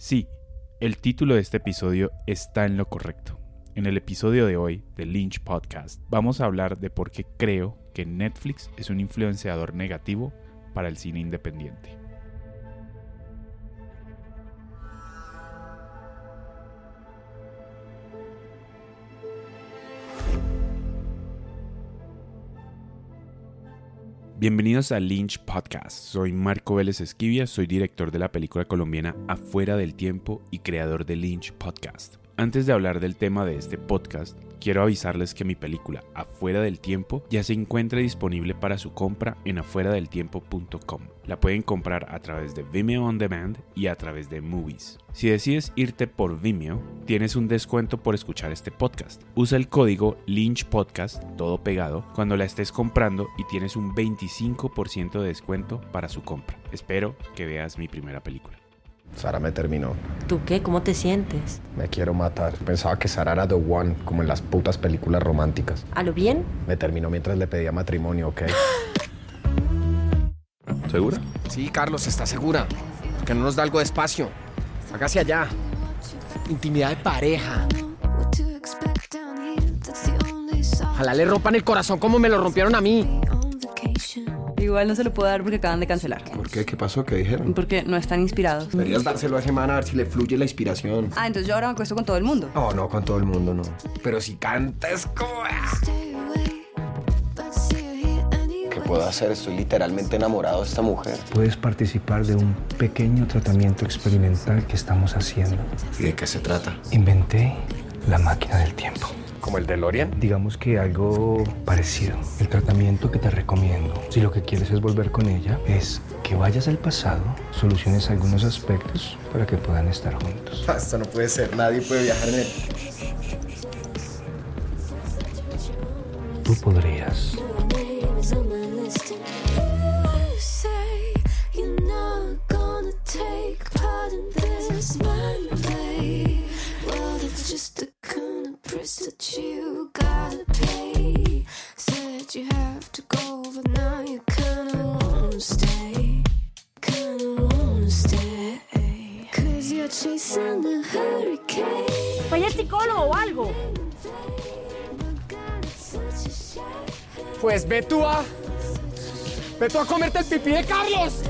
Sí, el título de este episodio está en lo correcto. En el episodio de hoy de Lynch Podcast vamos a hablar de por qué creo que Netflix es un influenciador negativo para el cine independiente. Bienvenidos a Lynch Podcast. Soy Marco Vélez Esquivia, soy director de la película colombiana Afuera del Tiempo y creador de Lynch Podcast. Antes de hablar del tema de este podcast, quiero avisarles que mi película Afuera del Tiempo ya se encuentra disponible para su compra en afueradeltiempo.com. La pueden comprar a través de Vimeo On Demand y a través de Movies. Si decides irte por Vimeo, tienes un descuento por escuchar este podcast. Usa el código Lynch Podcast, todo pegado, cuando la estés comprando y tienes un 25% de descuento para su compra. Espero que veas mi primera película. Sara me terminó. ¿Tú qué? ¿Cómo te sientes? Me quiero matar. Pensaba que Sara era the one, como en las putas películas románticas. ¿A lo bien? Me terminó mientras le pedía matrimonio, ¿ok? ¿Segura? Sí, Carlos, está segura. Que no nos da algo de espacio. Hágase allá. Intimidad de pareja. Ojalá le rompan el corazón como me lo rompieron a mí. Igual no se lo puedo dar porque acaban de cancelar. ¿Por qué? ¿Qué pasó? ¿Qué dijeron? Porque no están inspirados. Deberías dárselo a semana a ver si le fluye la inspiración. Ah, entonces yo ahora me acuesto con todo el mundo. No, no, con todo el mundo no. Pero si cantas como... ¿Qué puedo hacer? Estoy literalmente enamorado de esta mujer. Puedes participar de un pequeño tratamiento experimental que estamos haciendo. ¿Y de qué se trata? Inventé la máquina del tiempo. ¿Como el de Lorian? Digamos que algo parecido. El tratamiento que te recomiendo, si lo que quieres es volver con ella, es que vayas al pasado, soluciones algunos aspectos para que puedan estar juntos. Esto no puede ser. Nadie puede viajar en él. Tú podrías. Pues ve tú a. Ve tú a comerte el pipí de Carlos.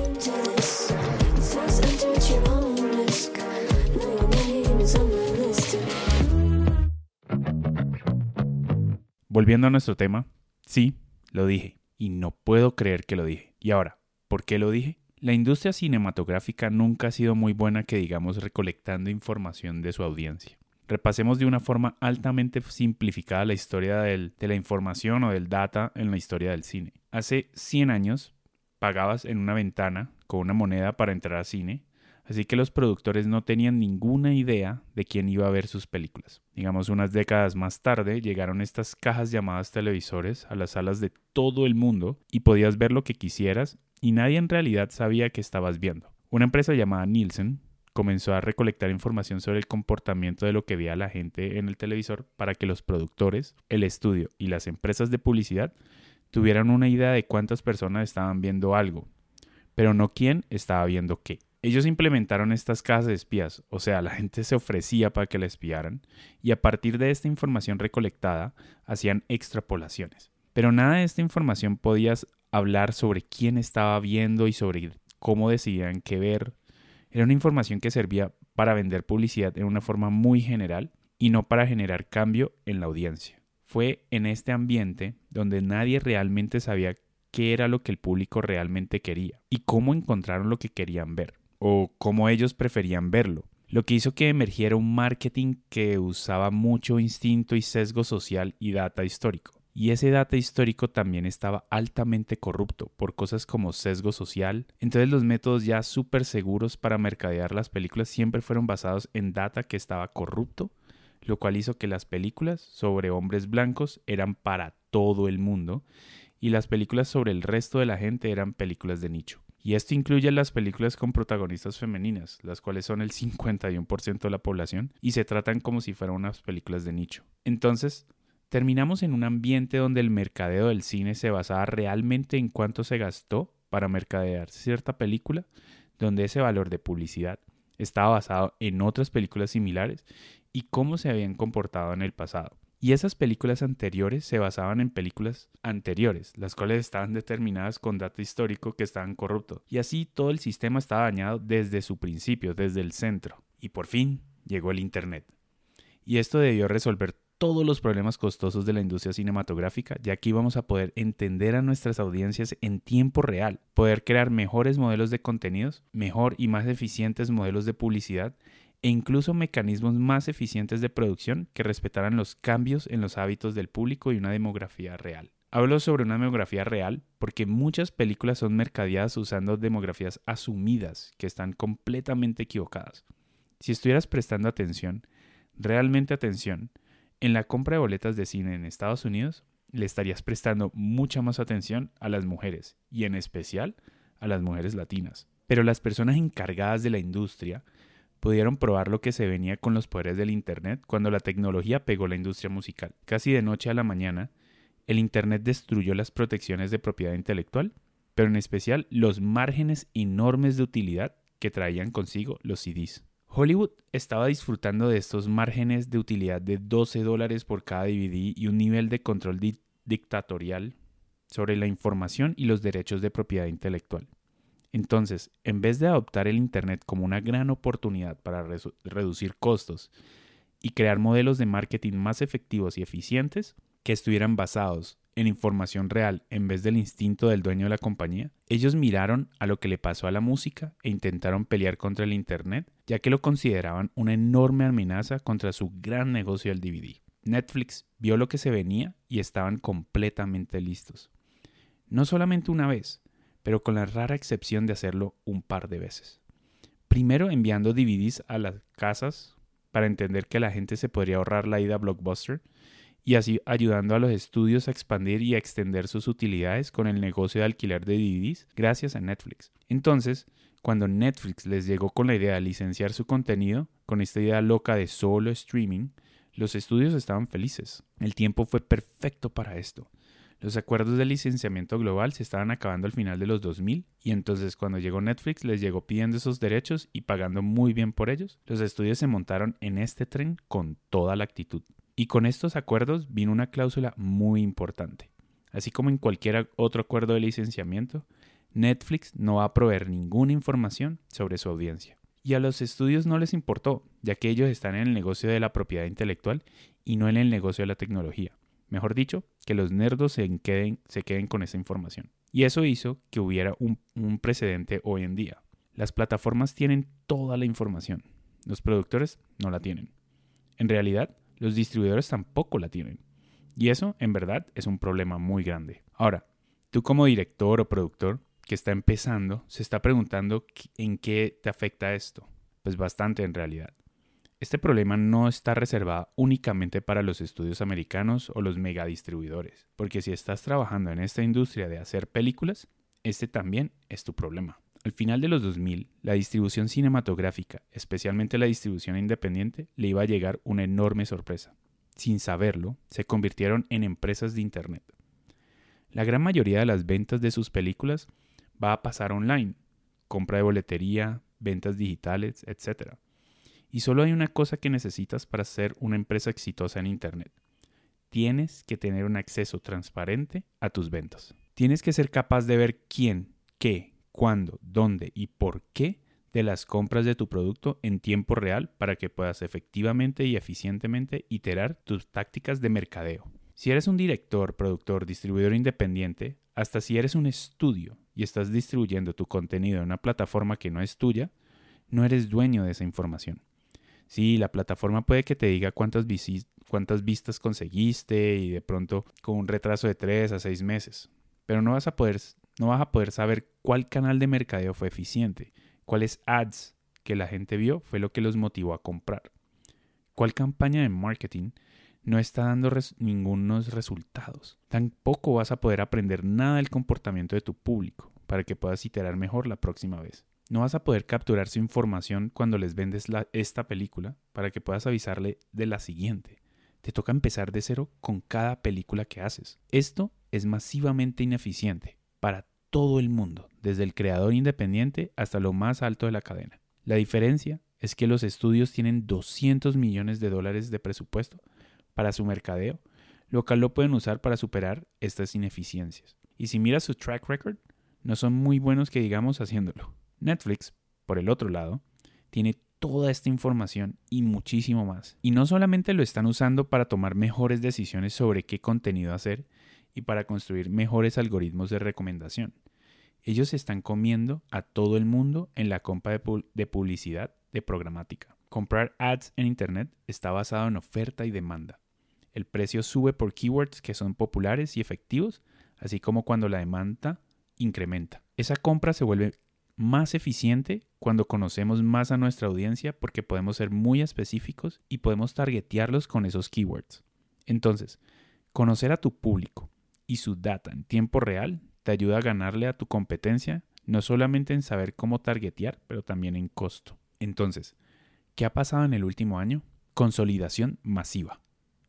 Volviendo a nuestro tema, sí, lo dije, y no puedo creer que lo dije. Y ahora, ¿por qué lo dije? La industria cinematográfica nunca ha sido muy buena que digamos recolectando información de su audiencia. Repasemos de una forma altamente simplificada la historia del- de la información o del data en la historia del cine. Hace 100 años pagabas en una ventana con una moneda para entrar al cine, así que los productores no tenían ninguna idea de quién iba a ver sus películas. Digamos, unas décadas más tarde llegaron estas cajas llamadas televisores a las salas de todo el mundo y podías ver lo que quisieras y nadie en realidad sabía que estabas viendo. Una empresa llamada Nielsen comenzó a recolectar información sobre el comportamiento de lo que veía la gente en el televisor para que los productores, el estudio y las empresas de publicidad tuvieran una idea de cuántas personas estaban viendo algo, pero no quién estaba viendo qué. Ellos implementaron estas casas de espías, o sea, la gente se ofrecía para que la espiaran, y a partir de esta información recolectada hacían extrapolaciones. Pero nada de esta información podías hablar sobre quién estaba viendo y sobre cómo decidían qué ver. Era una información que servía para vender publicidad en una forma muy general y no para generar cambio en la audiencia. Fue en este ambiente donde nadie realmente sabía qué era lo que el público realmente quería y cómo encontraron lo que querían ver o cómo ellos preferían verlo. Lo que hizo que emergiera un marketing que usaba mucho instinto y sesgo social y data histórico. Y ese data histórico también estaba altamente corrupto por cosas como sesgo social. Entonces los métodos ya súper seguros para mercadear las películas siempre fueron basados en data que estaba corrupto, lo cual hizo que las películas sobre hombres blancos eran para todo el mundo y las películas sobre el resto de la gente eran películas de nicho. Y esto incluye las películas con protagonistas femeninas, las cuales son el 51% de la población y se tratan como si fueran unas películas de nicho. Entonces, terminamos en un ambiente donde el mercadeo del cine se basaba realmente en cuánto se gastó para mercadear cierta película, donde ese valor de publicidad estaba basado en otras películas similares y cómo se habían comportado en el pasado. Y esas películas anteriores se basaban en películas anteriores, las cuales estaban determinadas con dato histórico que estaban corruptos. Y así todo el sistema estaba dañado desde su principio, desde el centro. Y por fin llegó el Internet. Y esto debió resolver todos los problemas costosos de la industria cinematográfica, ya que íbamos a poder entender a nuestras audiencias en tiempo real, poder crear mejores modelos de contenidos, mejor y más eficientes modelos de publicidad e incluso mecanismos más eficientes de producción que respetaran los cambios en los hábitos del público y una demografía real. Hablo sobre una demografía real porque muchas películas son mercadeadas usando demografías asumidas que están completamente equivocadas. Si estuvieras prestando atención, realmente atención, en la compra de boletas de cine en Estados Unidos, le estarías prestando mucha más atención a las mujeres y en especial a las mujeres latinas. Pero las personas encargadas de la industria pudieron probar lo que se venía con los poderes del Internet cuando la tecnología pegó la industria musical. Casi de noche a la mañana, el Internet destruyó las protecciones de propiedad intelectual, pero en especial los márgenes enormes de utilidad que traían consigo los CDs. Hollywood estaba disfrutando de estos márgenes de utilidad de 12 dólares por cada DVD y un nivel de control di dictatorial sobre la información y los derechos de propiedad intelectual. Entonces, en vez de adoptar el Internet como una gran oportunidad para reducir costos y crear modelos de marketing más efectivos y eficientes que estuvieran basados en información real en vez del instinto del dueño de la compañía, ellos miraron a lo que le pasó a la música e intentaron pelear contra el Internet, ya que lo consideraban una enorme amenaza contra su gran negocio del DVD. Netflix vio lo que se venía y estaban completamente listos. No solamente una vez, pero con la rara excepción de hacerlo un par de veces. Primero enviando DVDs a las casas para entender que la gente se podría ahorrar la ida a Blockbuster y así ayudando a los estudios a expandir y a extender sus utilidades con el negocio de alquiler de DVDs gracias a Netflix. Entonces, cuando Netflix les llegó con la idea de licenciar su contenido, con esta idea loca de solo streaming, los estudios estaban felices. El tiempo fue perfecto para esto. Los acuerdos de licenciamiento global se estaban acabando al final de los 2000 y entonces cuando llegó Netflix les llegó pidiendo esos derechos y pagando muy bien por ellos. Los estudios se montaron en este tren con toda la actitud. Y con estos acuerdos vino una cláusula muy importante. Así como en cualquier otro acuerdo de licenciamiento, Netflix no va a proveer ninguna información sobre su audiencia. Y a los estudios no les importó, ya que ellos están en el negocio de la propiedad intelectual y no en el negocio de la tecnología. Mejor dicho, que los nerdos se queden, con esa información. Y eso hizo que hubiera un precedente hoy en día. Las plataformas tienen toda la información. Los productores no la tienen. En realidad, los distribuidores tampoco la tienen. Y eso, en verdad, es un problema muy grande. Ahora, tú como director o productor que está empezando, se está preguntando en qué te afecta esto. Pues bastante en realidad. Este problema no está reservado únicamente para los estudios americanos o los megadistribuidores, porque si estás trabajando en esta industria de hacer películas, este también es tu problema. Al final de los 2000, la distribución cinematográfica, especialmente la distribución independiente, le iba a llegar una enorme sorpresa. Sin saberlo, se convirtieron en empresas de Internet. La gran mayoría de las ventas de sus películas va a pasar online, compra de boletería, ventas digitales, etc. Y solo hay una cosa que necesitas para ser una empresa exitosa en Internet. Tienes que tener un acceso transparente a tus ventas. Tienes que ser capaz de ver quién, qué, cuándo, dónde y por qué de las compras de tu producto en tiempo real para que puedas efectivamente y eficientemente iterar tus tácticas de mercadeo. Si eres un director, productor, distribuidor independiente, hasta si eres un estudio y estás distribuyendo tu contenido en una plataforma que no es tuya, no eres dueño de esa información. Sí, la plataforma puede que te diga cuántas, cuántas vistas conseguiste y de pronto con un retraso de 3 a 6 meses. Pero no vas a poder, no vas a poder saber cuál canal de mercadeo fue eficiente, cuáles ads que la gente vio fue lo que los motivó a comprar, cuál campaña de marketing no está dando ningunos resultados. Tampoco vas a poder aprender nada del comportamiento de tu público para que puedas iterar mejor la próxima vez. No vas a poder capturar su información cuando les vendes esta película para que puedas avisarle de la siguiente. Te toca empezar de cero con cada película que haces. Esto es masivamente ineficiente para todo el mundo, desde el creador independiente hasta lo más alto de la cadena. La diferencia es que los estudios tienen 200 millones de dólares de presupuesto para su mercadeo, lo cual lo pueden usar para superar estas ineficiencias. Y si miras su track record, no son muy buenos que digamos haciéndolo. Netflix, por el otro lado, tiene toda esta información y muchísimo más. Y no solamente lo están usando para tomar mejores decisiones sobre qué contenido hacer y para construir mejores algoritmos de recomendación. Ellos están comiendo a todo el mundo en la compra de, pu- de publicidad de programática. Comprar ads en Internet está basado en oferta y demanda. El precio sube por keywords que son populares y efectivos, así como cuando la demanda incrementa. Esa compra se vuelve más eficiente cuando conocemos más a nuestra audiencia porque podemos ser muy específicos y podemos targetearlos con esos keywords. Entonces, conocer a tu público y su data en tiempo real te ayuda a ganarle a tu competencia, no solamente en saber cómo targetear, pero también en costo. Entonces, ¿qué ha pasado en el último año? Consolidación masiva.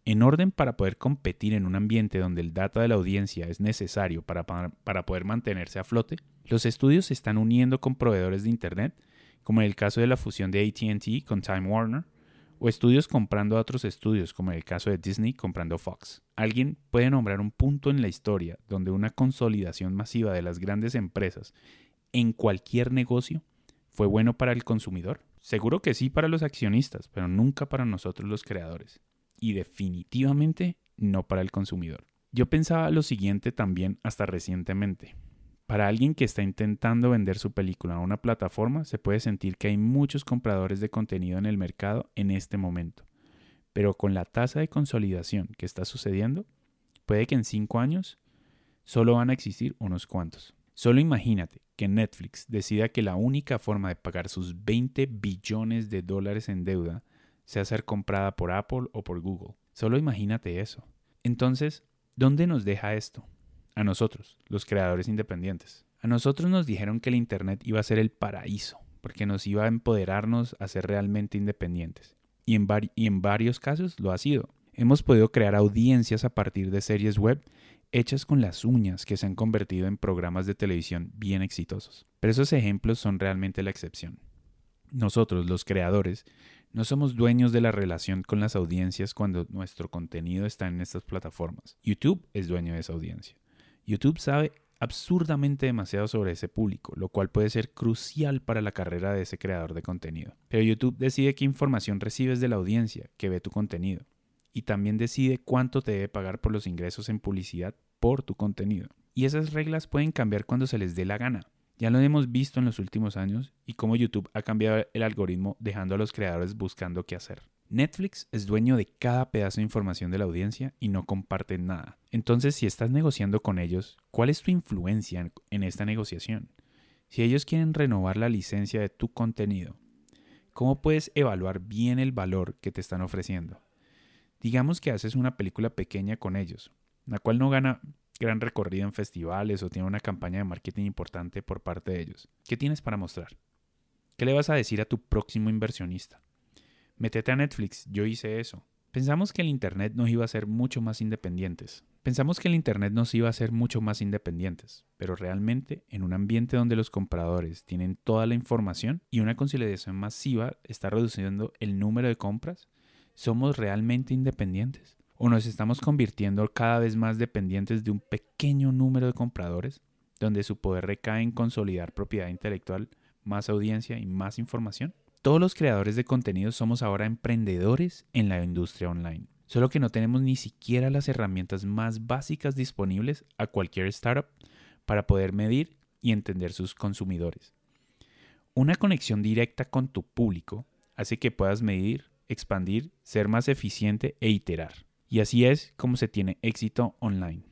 En orden para poder competir en un ambiente donde el data de la audiencia es necesario para, para, poder mantenerse a flote, los estudios se están uniendo con proveedores de Internet, como en el caso de la fusión de ATT con Time Warner, o estudios comprando a otros estudios, como en el caso de Disney comprando Fox. ¿Alguien puede nombrar un punto en la historia donde una consolidación masiva de las grandes empresas en cualquier negocio fue bueno para el consumidor? Seguro que sí para los accionistas, pero nunca para nosotros los creadores. Y definitivamente no para el consumidor. Yo pensaba lo siguiente también hasta recientemente. Para alguien que está intentando vender su película a una plataforma, se puede sentir que hay muchos compradores de contenido en el mercado en este momento. Pero con la tasa de consolidación que está sucediendo, puede que en cinco años solo van a existir unos cuantos. Solo imagínate que Netflix decida que la única forma de pagar sus 20 billones de dólares en deuda sea ser comprada por Apple o por Google. Solo imagínate eso. Entonces, ¿dónde nos deja esto? A nosotros, los creadores independientes. A nosotros nos dijeron que el Internet iba a ser el paraíso, porque nos iba a empoderarnos a ser realmente independientes. Y en, varios casos lo ha sido. Hemos podido crear audiencias a partir de series web hechas con las uñas que se han convertido en programas de televisión bien exitosos. Pero esos ejemplos son realmente la excepción. Nosotros, los creadores, no somos dueños de la relación con las audiencias cuando nuestro contenido está en estas plataformas. YouTube es dueño de esa audiencia. YouTube sabe absurdamente demasiado sobre ese público, lo cual puede ser crucial para la carrera de ese creador de contenido. Pero YouTube decide qué información recibes de la audiencia que ve tu contenido y también decide cuánto te debe pagar por los ingresos en publicidad por tu contenido. Y esas reglas pueden cambiar cuando se les dé la gana. Ya lo hemos visto en los últimos años y cómo YouTube ha cambiado el algoritmo dejando a los creadores buscando qué hacer. Netflix es dueño de cada pedazo de información de la audiencia y no comparte nada. Entonces, si estás negociando con ellos, ¿cuál es tu influencia en, en esta negociación? Si ellos quieren renovar la licencia de tu contenido, ¿cómo puedes evaluar bien el valor que te están ofreciendo? Digamos que haces una película pequeña con ellos, la cual no gana gran recorrido en festivales o tiene una campaña de marketing importante por parte de ellos. ¿Qué tienes para mostrar? ¿Qué le vas a decir a tu próximo inversionista? Métete a Netflix, yo hice eso. Pensamos que el Internet nos iba a hacer mucho más independientes. Pensamos que el Internet nos iba a hacer mucho más independientes, pero realmente en un ambiente donde los compradores tienen toda la información y una consolidación masiva está reduciendo el número de compras, ¿somos realmente independientes? ¿O nos estamos convirtiendo cada vez más dependientes de un pequeño número de compradores, donde su poder recae en consolidar propiedad intelectual, más audiencia y más información? Todos los creadores de contenido somos ahora emprendedores en la industria online, solo que no tenemos ni siquiera las herramientas más básicas disponibles a cualquier startup para poder medir y entender sus consumidores. Una conexión directa con tu público hace que puedas medir, expandir, ser más eficiente e iterar. Y así es como se tiene éxito online.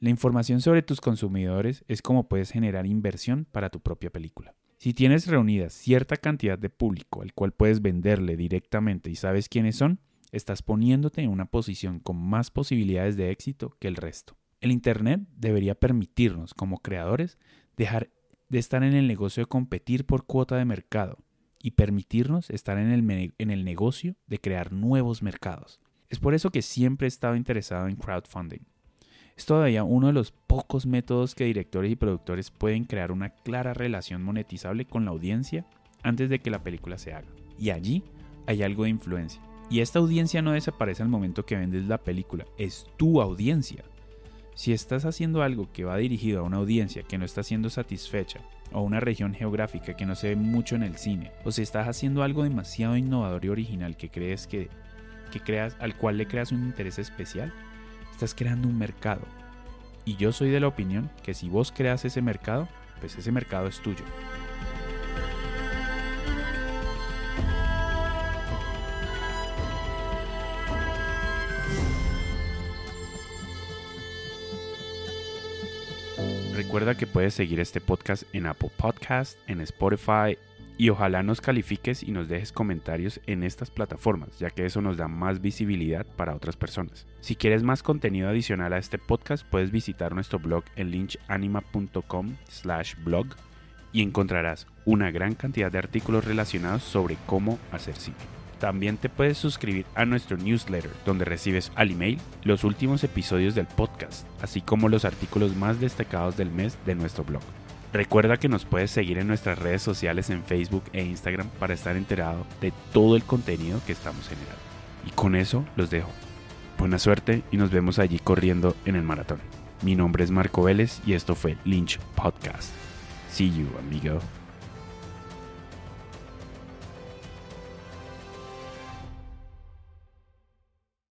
La información sobre tus consumidores es como puedes generar inversión para tu propia película. Si tienes reunida cierta cantidad de público al cual puedes venderle directamente y sabes quiénes son, estás poniéndote en una posición con más posibilidades de éxito que el resto. El Internet debería permitirnos como creadores dejar de estar en el negocio de competir por cuota de mercado y permitirnos estar en el, en el negocio de crear nuevos mercados. Es por eso que siempre he estado interesado en crowdfunding. Es todavía uno de los pocos métodos que directores y productores pueden crear una clara relación monetizable con la audiencia antes de que la película se haga. Y allí hay algo de influencia. Y esta audiencia no desaparece al momento que vendes la película, es tu audiencia. Si estás haciendo algo que va dirigido a una audiencia que no está siendo satisfecha, o a una región geográfica que no se ve mucho en el cine, o si estás haciendo algo demasiado innovador y original que crees que, creas, al cual le creas un interés especial, estás creando un mercado. Y yo soy de la opinión que si vos creas ese mercado, pues ese mercado es tuyo. Recuerda que puedes seguir este podcast en Apple Podcast, en Spotify y ojalá nos califiques y nos dejes comentarios en estas plataformas, ya que eso nos da más visibilidad para otras personas. Si quieres más contenido adicional a este podcast, puedes visitar nuestro blog en lynchanima.com slash blog y encontrarás una gran cantidad de artículos relacionados sobre cómo hacer cine. También te puedes suscribir a nuestro newsletter, donde recibes al email los últimos episodios del podcast, así como los artículos más destacados del mes de nuestro blog. Recuerda que nos puedes seguir en nuestras redes sociales en Facebook e Instagram para estar enterado de todo el contenido que estamos generando. Y con eso los dejo. Buena suerte y nos vemos allí corriendo en el maratón. Mi nombre es Marco Vélez y esto fue Lynch Podcast. See you, amigo.